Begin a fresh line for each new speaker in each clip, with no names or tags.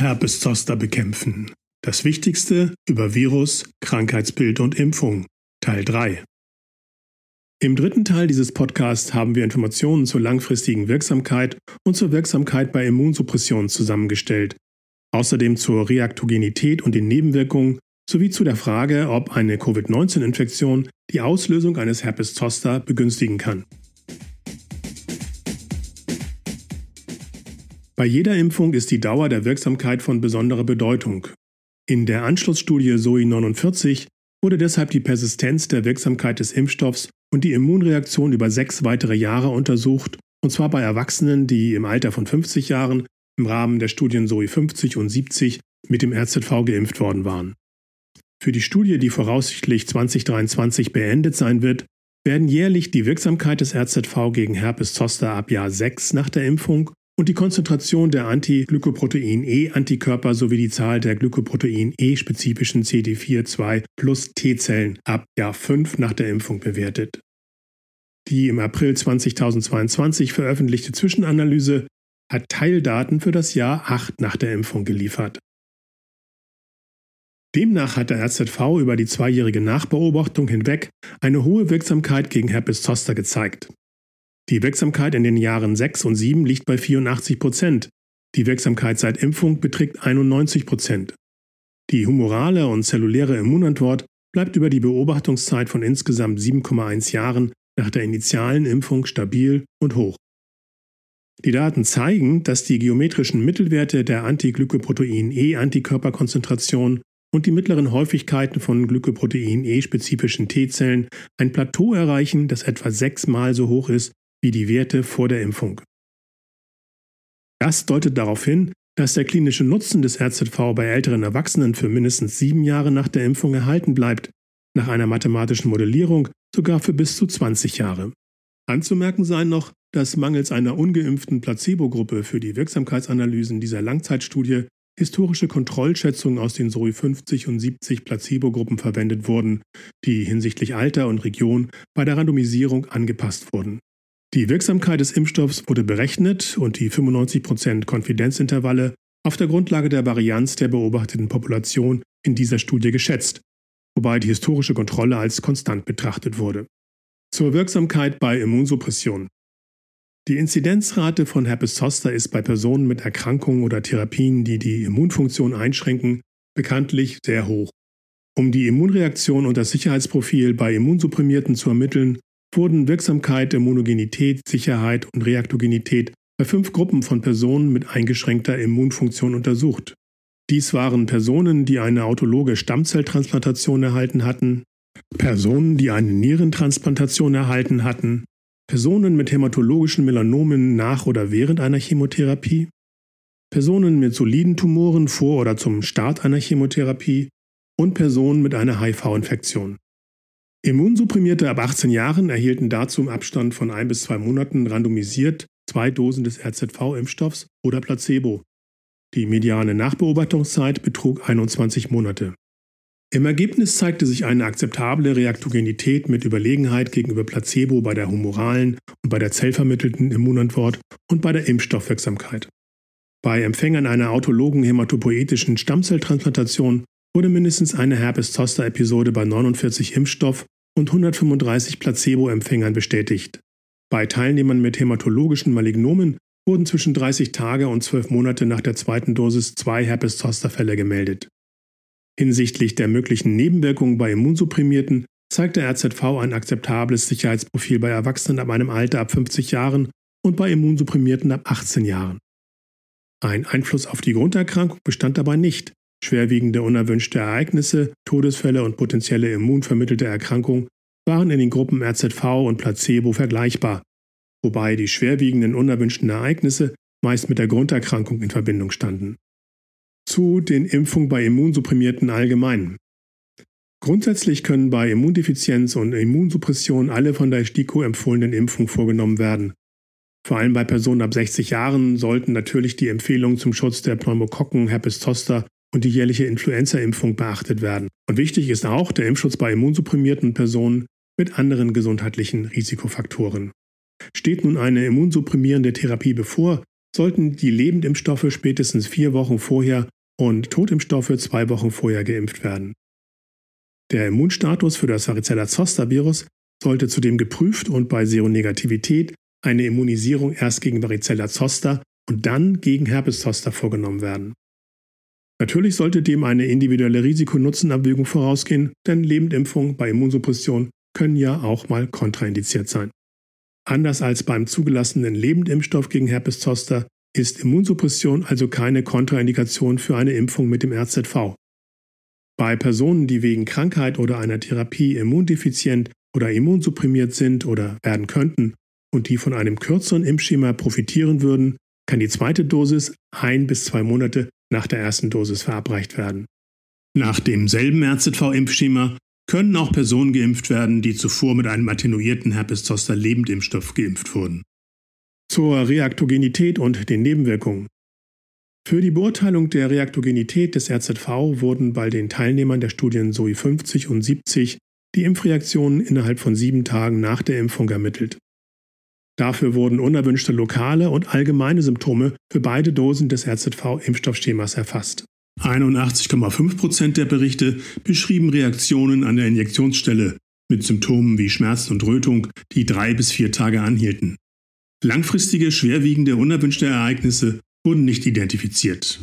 Herpes zoster bekämpfen. Das Wichtigste über Virus, Krankheitsbild und Impfung. Teil 3. Im dritten Teil dieses Podcasts haben wir Informationen zur langfristigen Wirksamkeit und zur Wirksamkeit bei Immunsuppression zusammengestellt. Außerdem zur Reaktogenität und den Nebenwirkungen sowie zu der Frage, ob eine Covid-19-Infektion die Auslösung eines Herpes zoster begünstigen kann. Bei jeder Impfung ist die Dauer der Wirksamkeit von besonderer Bedeutung. In der Anschlussstudie SOI 49 wurde deshalb die Persistenz der Wirksamkeit des Impfstoffs und die Immunreaktion über sechs weitere Jahre untersucht, und zwar bei Erwachsenen, die im Alter von 50 Jahren im Rahmen der Studien SOI 50 und 70 mit dem RZV geimpft worden waren. Für die Studie, die voraussichtlich 2023 beendet sein wird, werden jährlich die Wirksamkeit des RZV gegen Herpes Zoster ab Jahr 6 nach der Impfung und die Konzentration der Anti-Glykoprotein-E-Antikörper sowie die Zahl der Glykoprotein-E-spezifischen CD4-2 plus T-Zellen ab Jahr 5 nach der Impfung bewertet. Die im April 2022 veröffentlichte Zwischenanalyse hat Teildaten für das Jahr 8 nach der Impfung geliefert. Demnach hat der RZV über die zweijährige Nachbeobachtung hinweg eine hohe Wirksamkeit gegen Herpes zoster gezeigt. Die Wirksamkeit in den Jahren 6 und 7 liegt bei 84 Prozent. Die Wirksamkeit seit Impfung beträgt 91 Prozent. Die humorale und zelluläre Immunantwort bleibt über die Beobachtungszeit von insgesamt 7,1 Jahren nach der initialen Impfung stabil und hoch. Die Daten zeigen, dass die geometrischen Mittelwerte der Antiglykoprotein-E-Antikörperkonzentration und die mittleren Häufigkeiten von Glykoprotein-E-spezifischen T-Zellen ein Plateau erreichen, das etwa sechsmal so hoch ist wie die Werte vor der Impfung. Das deutet darauf hin, dass der klinische Nutzen des RZV bei älteren Erwachsenen für mindestens sieben Jahre nach der Impfung erhalten bleibt, nach einer mathematischen Modellierung sogar für bis zu 20 Jahre. Anzumerken sei noch, dass mangels einer ungeimpften Placebo-Gruppe für die Wirksamkeitsanalysen dieser Langzeitstudie historische Kontrollschätzungen aus den SOI 50 und 70 Placebo-Gruppen verwendet wurden, die hinsichtlich Alter und Region bei der Randomisierung angepasst wurden. Die Wirksamkeit des Impfstoffs wurde berechnet und die 95% Konfidenzintervalle auf der Grundlage der Varianz der beobachteten Population in dieser Studie geschätzt, wobei die historische Kontrolle als konstant betrachtet wurde. Zur Wirksamkeit bei Immunsuppression. Die Inzidenzrate von Herpes zoster ist bei Personen mit Erkrankungen oder Therapien, die die Immunfunktion einschränken, bekanntlich sehr hoch. Um die Immunreaktion und das Sicherheitsprofil bei Immunsupprimierten zu ermitteln, wurden Wirksamkeit, Immunogenität, Sicherheit und Reaktogenität bei fünf Gruppen von Personen mit eingeschränkter Immunfunktion untersucht. Dies waren Personen, die eine autologe Stammzelltransplantation erhalten hatten, Personen, die eine Nierentransplantation erhalten hatten, Personen mit hämatologischen Melanomen nach oder während einer Chemotherapie, Personen mit soliden Tumoren vor oder zum Start einer Chemotherapie und Personen mit einer HIV-Infektion. Immunsupprimierte ab 18 Jahren erhielten dazu im Abstand von ein bis zwei Monaten randomisiert zwei Dosen des RZV-Impfstoffs oder Placebo. Die mediane Nachbeobachtungszeit betrug 21 Monate. Im Ergebnis zeigte sich eine akzeptable Reaktogenität mit Überlegenheit gegenüber Placebo bei der humoralen und bei der zellvermittelten Immunantwort und bei der Impfstoffwirksamkeit. Bei Empfängern einer autologen hämatopoetischen Stammzelltransplantation wurde mindestens eine Herpes-Zoster-Episode bei 49 Impfstoff- und 135 Placebo-Empfängern bestätigt. Bei Teilnehmern mit hämatologischen Malignomen wurden zwischen 30 Tage und 12 Monate nach der zweiten Dosis zwei Herpes-Zoster-Fälle gemeldet. Hinsichtlich der möglichen Nebenwirkungen bei Immunsupprimierten zeigt der RZV ein akzeptables Sicherheitsprofil bei Erwachsenen ab einem Alter ab 50 Jahren und bei Immunsupprimierten ab 18 Jahren. Ein Einfluss auf die Grunderkrankung bestand dabei nicht, Schwerwiegende unerwünschte Ereignisse, Todesfälle und potenzielle immunvermittelte Erkrankungen waren in den Gruppen RZV und Placebo vergleichbar, wobei die schwerwiegenden unerwünschten Ereignisse meist mit der Grunderkrankung in Verbindung standen. Zu den Impfungen bei Immunsupprimierten allgemein. Grundsätzlich können bei Immundefizienz und Immunsuppression alle von der STIKO empfohlenen Impfungen vorgenommen werden. Vor allem bei Personen ab 60 Jahren sollten natürlich die Empfehlungen zum Schutz der Pneumokokken, Herpes zoster und die jährliche Influenza-Impfung beachtet werden. Und wichtig ist auch der Impfschutz bei immunsupprimierten Personen mit anderen gesundheitlichen Risikofaktoren. Steht nun eine immunsupprimierende Therapie bevor, sollten die Lebendimpfstoffe spätestens vier Wochen vorher und Totimpfstoffe zwei Wochen vorher geimpft werden. Der Immunstatus für das Varicella-Zoster-Virus sollte zudem geprüft und bei Seronegativität eine Immunisierung erst gegen Varicella zoster und dann gegen Herpes zoster vorgenommen werden. Natürlich sollte dem eine individuelle Risikonutzenabwägung vorausgehen, denn Lebendimpfungen bei Immunsuppression können ja auch mal kontraindiziert sein. Anders als beim zugelassenen Lebendimpfstoff gegen Herpes zoster ist Immunsuppression also keine Kontraindikation für eine Impfung mit dem RZV. Bei Personen, die wegen Krankheit oder einer Therapie immundefizient oder immunsupprimiert sind oder werden könnten und die von einem kürzeren Impfschema profitieren würden, kann die zweite Dosis ein bis zwei Monate nach der ersten Dosis verabreicht werden. Nach demselben RZV-Impfschema können auch Personen geimpft werden, die zuvor mit einem attenuierten Herpes-Zoster-Lebendimpfstoff geimpft wurden. Zur Reaktogenität und den Nebenwirkungen. Für die Beurteilung der Reaktogenität des RZV wurden bei den Teilnehmern der Studien SOI 50 und 70 die Impfreaktionen innerhalb von sieben Tagen nach der Impfung ermittelt. Dafür wurden unerwünschte lokale und allgemeine Symptome für beide Dosen des RZV-Impfstoffschemas erfasst. 81,5 Prozent der Berichte beschrieben Reaktionen an der Injektionsstelle mit Symptomen wie Schmerz und Rötung, die drei bis vier Tage anhielten. Langfristige, schwerwiegende, unerwünschte Ereignisse wurden nicht identifiziert.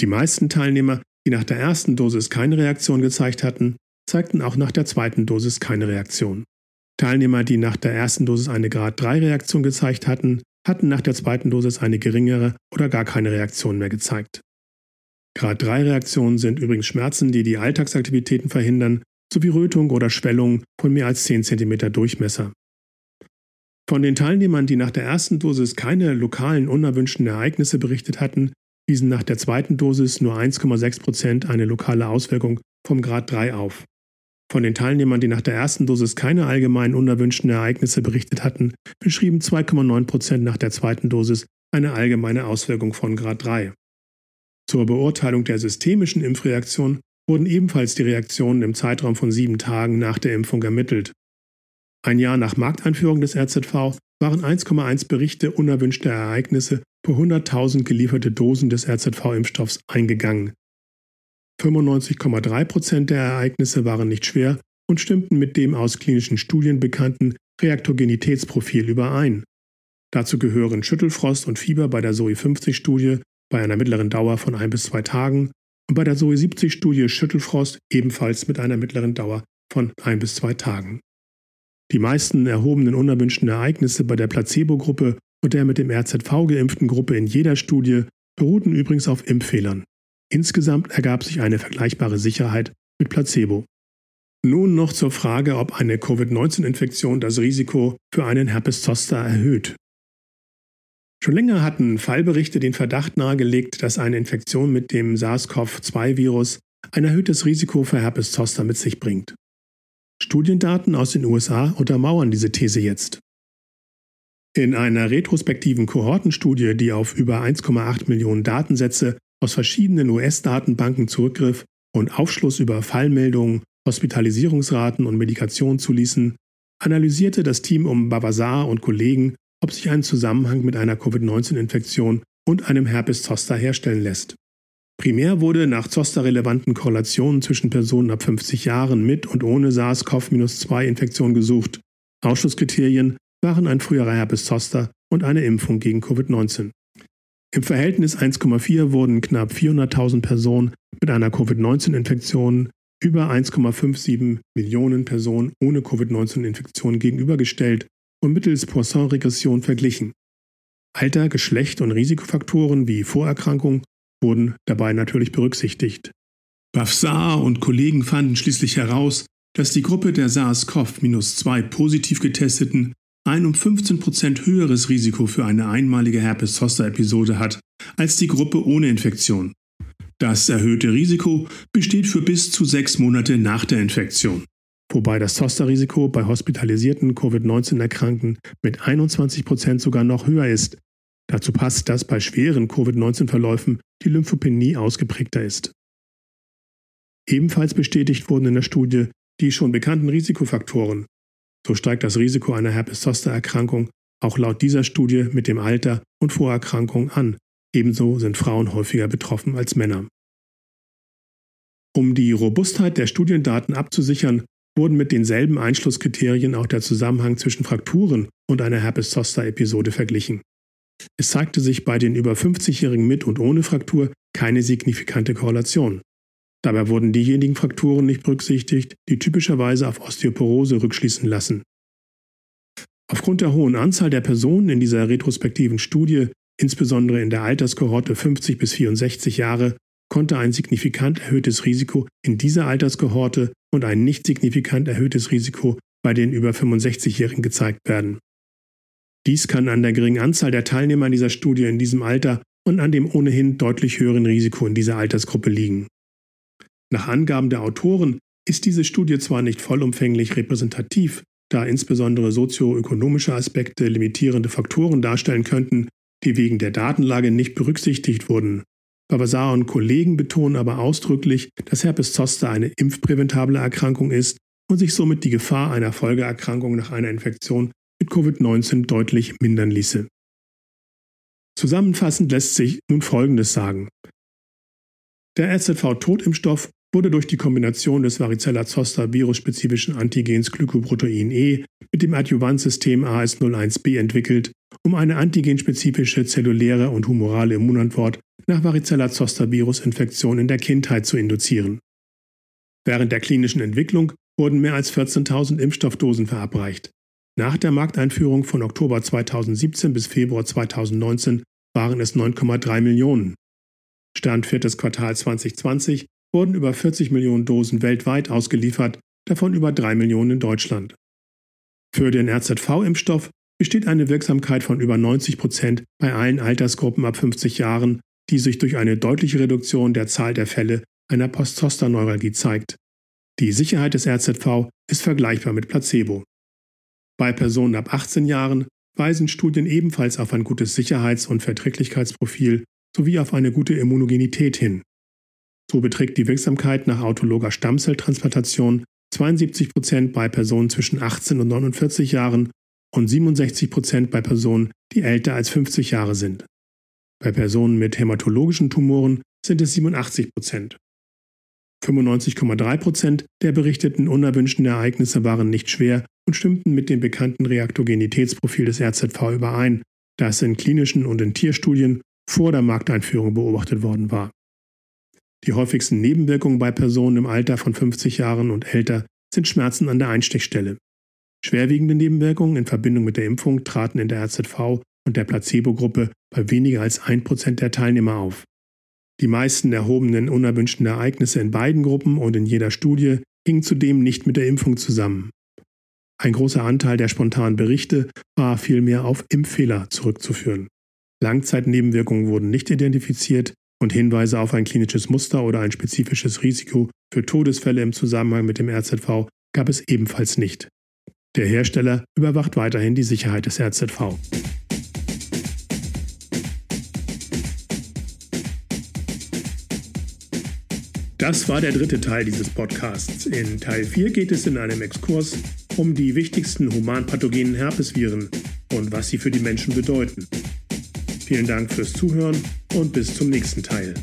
Die meisten Teilnehmer, die nach der ersten Dosis keine Reaktion gezeigt hatten, zeigten auch nach der zweiten Dosis keine Reaktion. Teilnehmer, die nach der ersten Dosis eine Grad 3 Reaktion gezeigt hatten, hatten nach der zweiten Dosis eine geringere oder gar keine Reaktion mehr gezeigt. Grad 3 Reaktionen sind übrigens Schmerzen, die die Alltagsaktivitäten verhindern, sowie Rötung oder Schwellung von mehr als 10 cm Durchmesser. Von den Teilnehmern, die nach der ersten Dosis keine lokalen unerwünschten Ereignisse berichtet hatten, wiesen nach der zweiten Dosis nur 1,6 Prozent eine lokale Auswirkung vom Grad 3 auf. Von den Teilnehmern, die nach der ersten Dosis keine allgemeinen unerwünschten Ereignisse berichtet hatten, beschrieben 2,9 Prozent nach der zweiten Dosis eine allgemeine Auswirkung von Grad 3. Zur Beurteilung der systemischen Impfreaktion wurden ebenfalls die Reaktionen im Zeitraum von sieben Tagen nach der Impfung ermittelt. Ein Jahr nach Markteinführung des RZV waren 1,1 Berichte unerwünschter Ereignisse pro 100.000 gelieferte Dosen des RZV-Impfstoffs eingegangen. 95,3 Prozent der Ereignisse waren nicht schwer und stimmten mit dem aus klinischen Studien bekannten Reaktogenitätsprofil überein. Dazu gehören Schüttelfrost und Fieber bei der SOI 50-Studie bei einer mittleren Dauer von ein bis zwei Tagen und bei der SOI 70-Studie Schüttelfrost ebenfalls mit einer mittleren Dauer von ein bis zwei Tagen. Die meisten erhobenen unerwünschten Ereignisse bei der Placebo-Gruppe und der mit dem RZV geimpften Gruppe in jeder Studie beruhten übrigens auf Impffehlern. Insgesamt ergab sich eine vergleichbare Sicherheit mit Placebo. Nun noch zur Frage, ob eine Covid-19-Infektion das Risiko für einen Herpes zoster erhöht. Schon länger hatten Fallberichte den Verdacht nahegelegt, dass eine Infektion mit dem SARS-CoV-2-Virus ein erhöhtes Risiko für Herpes zoster mit sich bringt. Studiendaten aus den USA untermauern diese These jetzt. In einer retrospektiven Kohortenstudie, die auf über 1,8 Millionen Datensätze aus verschiedenen US-Datenbanken zurückgriff und Aufschluss über Fallmeldungen, Hospitalisierungsraten und Medikation zuließen, analysierte das Team um Bavasar und Kollegen, ob sich ein Zusammenhang mit einer Covid-19-Infektion und einem Herpes zoster herstellen lässt. Primär wurde nach Zoster-relevanten Korrelationen zwischen Personen ab 50 Jahren mit und ohne SARS-CoV-2-Infektion gesucht. Ausschlusskriterien waren ein früherer Herpes zoster und eine Impfung gegen Covid-19. Im Verhältnis 1,4 wurden knapp 400.000 Personen mit einer Covid-19-Infektion über 1,57 Millionen Personen ohne Covid-19-Infektion gegenübergestellt und mittels Poisson-Regression verglichen. Alter, Geschlecht und Risikofaktoren wie Vorerkrankung wurden dabei natürlich berücksichtigt. Bafsar und Kollegen fanden schließlich heraus, dass die Gruppe der SARS-CoV-2 positiv getesteten ein um 15% höheres Risiko für eine einmalige Herpes-Zoster-Episode hat als die Gruppe ohne Infektion. Das erhöhte Risiko besteht für bis zu sechs Monate nach der Infektion. Wobei das Zoster-Risiko bei hospitalisierten Covid-19-Erkrankten mit 21% sogar noch höher ist Dazu passt, dass bei schweren Covid-19-Verläufen die Lymphopenie ausgeprägter ist. Ebenfalls bestätigt wurden in der Studie die schon bekannten Risikofaktoren. So steigt das Risiko einer Herpes-Zoster-Erkrankung auch laut dieser Studie mit dem Alter und Vorerkrankungen an. Ebenso sind Frauen häufiger betroffen als Männer. Um die Robustheit der Studiendaten abzusichern, wurden mit denselben Einschlusskriterien auch der Zusammenhang zwischen Frakturen und einer Herpes-Zoster-Episode verglichen. Es zeigte sich bei den über 50-Jährigen mit und ohne Fraktur keine signifikante Korrelation. Dabei wurden diejenigen Frakturen nicht berücksichtigt, die typischerweise auf Osteoporose rückschließen lassen. Aufgrund der hohen Anzahl der Personen in dieser retrospektiven Studie, insbesondere in der Alterskohorte 50 bis 64 Jahre, konnte ein signifikant erhöhtes Risiko in dieser Alterskohorte und ein nicht signifikant erhöhtes Risiko bei den über 65-Jährigen gezeigt werden. Dies kann an der geringen Anzahl der Teilnehmer dieser Studie in diesem Alter und an dem ohnehin deutlich höheren Risiko in dieser Altersgruppe liegen. Nach Angaben der Autoren ist diese Studie zwar nicht vollumfänglich repräsentativ, da insbesondere sozioökonomische Aspekte limitierende Faktoren darstellen könnten, die wegen der Datenlage nicht berücksichtigt wurden. Babasar und Kollegen betonen aber ausdrücklich, dass Herpes Zoster eine impfpräventable Erkrankung ist und sich somit die Gefahr einer Folgeerkrankung nach einer Infektion mit Covid-19 deutlich mindern ließe. Zusammenfassend lässt sich nun Folgendes sagen. Der RZV-Totimpfstoff wurde durch die Kombination des Varicella-Zoster virusspezifischen Antigens Glykoprotein E mit dem Adjuvantsystem AS01B entwickelt, um eine antigenspezifische zelluläre und humorale Immunantwort nach Varicella-Zoster-Virusinfektion in der Kindheit zu induzieren. Während der klinischen Entwicklung wurden mehr als 14.000 Impfstoffdosen verabreicht. Nach der Markteinführung von Oktober 2017 bis Februar 2019 waren es 9,3 Millionen. Stand viertes Quartal 2020 wurden über 40 Millionen Dosen weltweit ausgeliefert, davon über 3 Millionen in Deutschland. Für den RZV-Impfstoff besteht eine Wirksamkeit von über 90 Prozent bei allen Altersgruppen ab 50 Jahren, die sich durch eine deutliche Reduktion der Zahl der Fälle einer Postzosterneuralgie zeigt. Die Sicherheit des RZV ist vergleichbar mit Placebo. Bei Personen ab 18 Jahren weisen Studien ebenfalls auf ein gutes Sicherheits- und Verträglichkeitsprofil sowie auf eine gute Immunogenität hin. So beträgt die Wirksamkeit nach autologer Stammzelltransplantation 72 Prozent bei Personen zwischen 18 und 49 Jahren und 67 Prozent bei Personen, die älter als 50 Jahre sind. Bei Personen mit hämatologischen Tumoren sind es 87 Prozent. 95,3 Prozent der berichteten unerwünschten Ereignisse waren nicht schwer und stimmten mit dem bekannten Reaktogenitätsprofil des RZV überein, das in klinischen und in Tierstudien vor der Markteinführung beobachtet worden war. Die häufigsten Nebenwirkungen bei Personen im Alter von 50 Jahren und älter sind Schmerzen an der Einstichstelle. Schwerwiegende Nebenwirkungen in Verbindung mit der Impfung traten in der RZV und der Placebo-Gruppe bei weniger als 1% der Teilnehmer auf. Die meisten erhobenen unerwünschten Ereignisse in beiden Gruppen und in jeder Studie hingen zudem nicht mit der Impfung zusammen. Ein großer Anteil der spontanen Berichte war vielmehr auf Impffehler zurückzuführen. Langzeitnebenwirkungen wurden nicht identifiziert und Hinweise auf ein klinisches Muster oder ein spezifisches Risiko für Todesfälle im Zusammenhang mit dem RZV gab es ebenfalls nicht. Der Hersteller überwacht weiterhin die Sicherheit des RZV. Das war der dritte Teil dieses Podcasts. In Teil 4 geht es in einem Exkurs um die wichtigsten humanpathogenen Herpesviren und was sie für die Menschen bedeuten. Vielen Dank fürs Zuhören und bis zum nächsten Teil.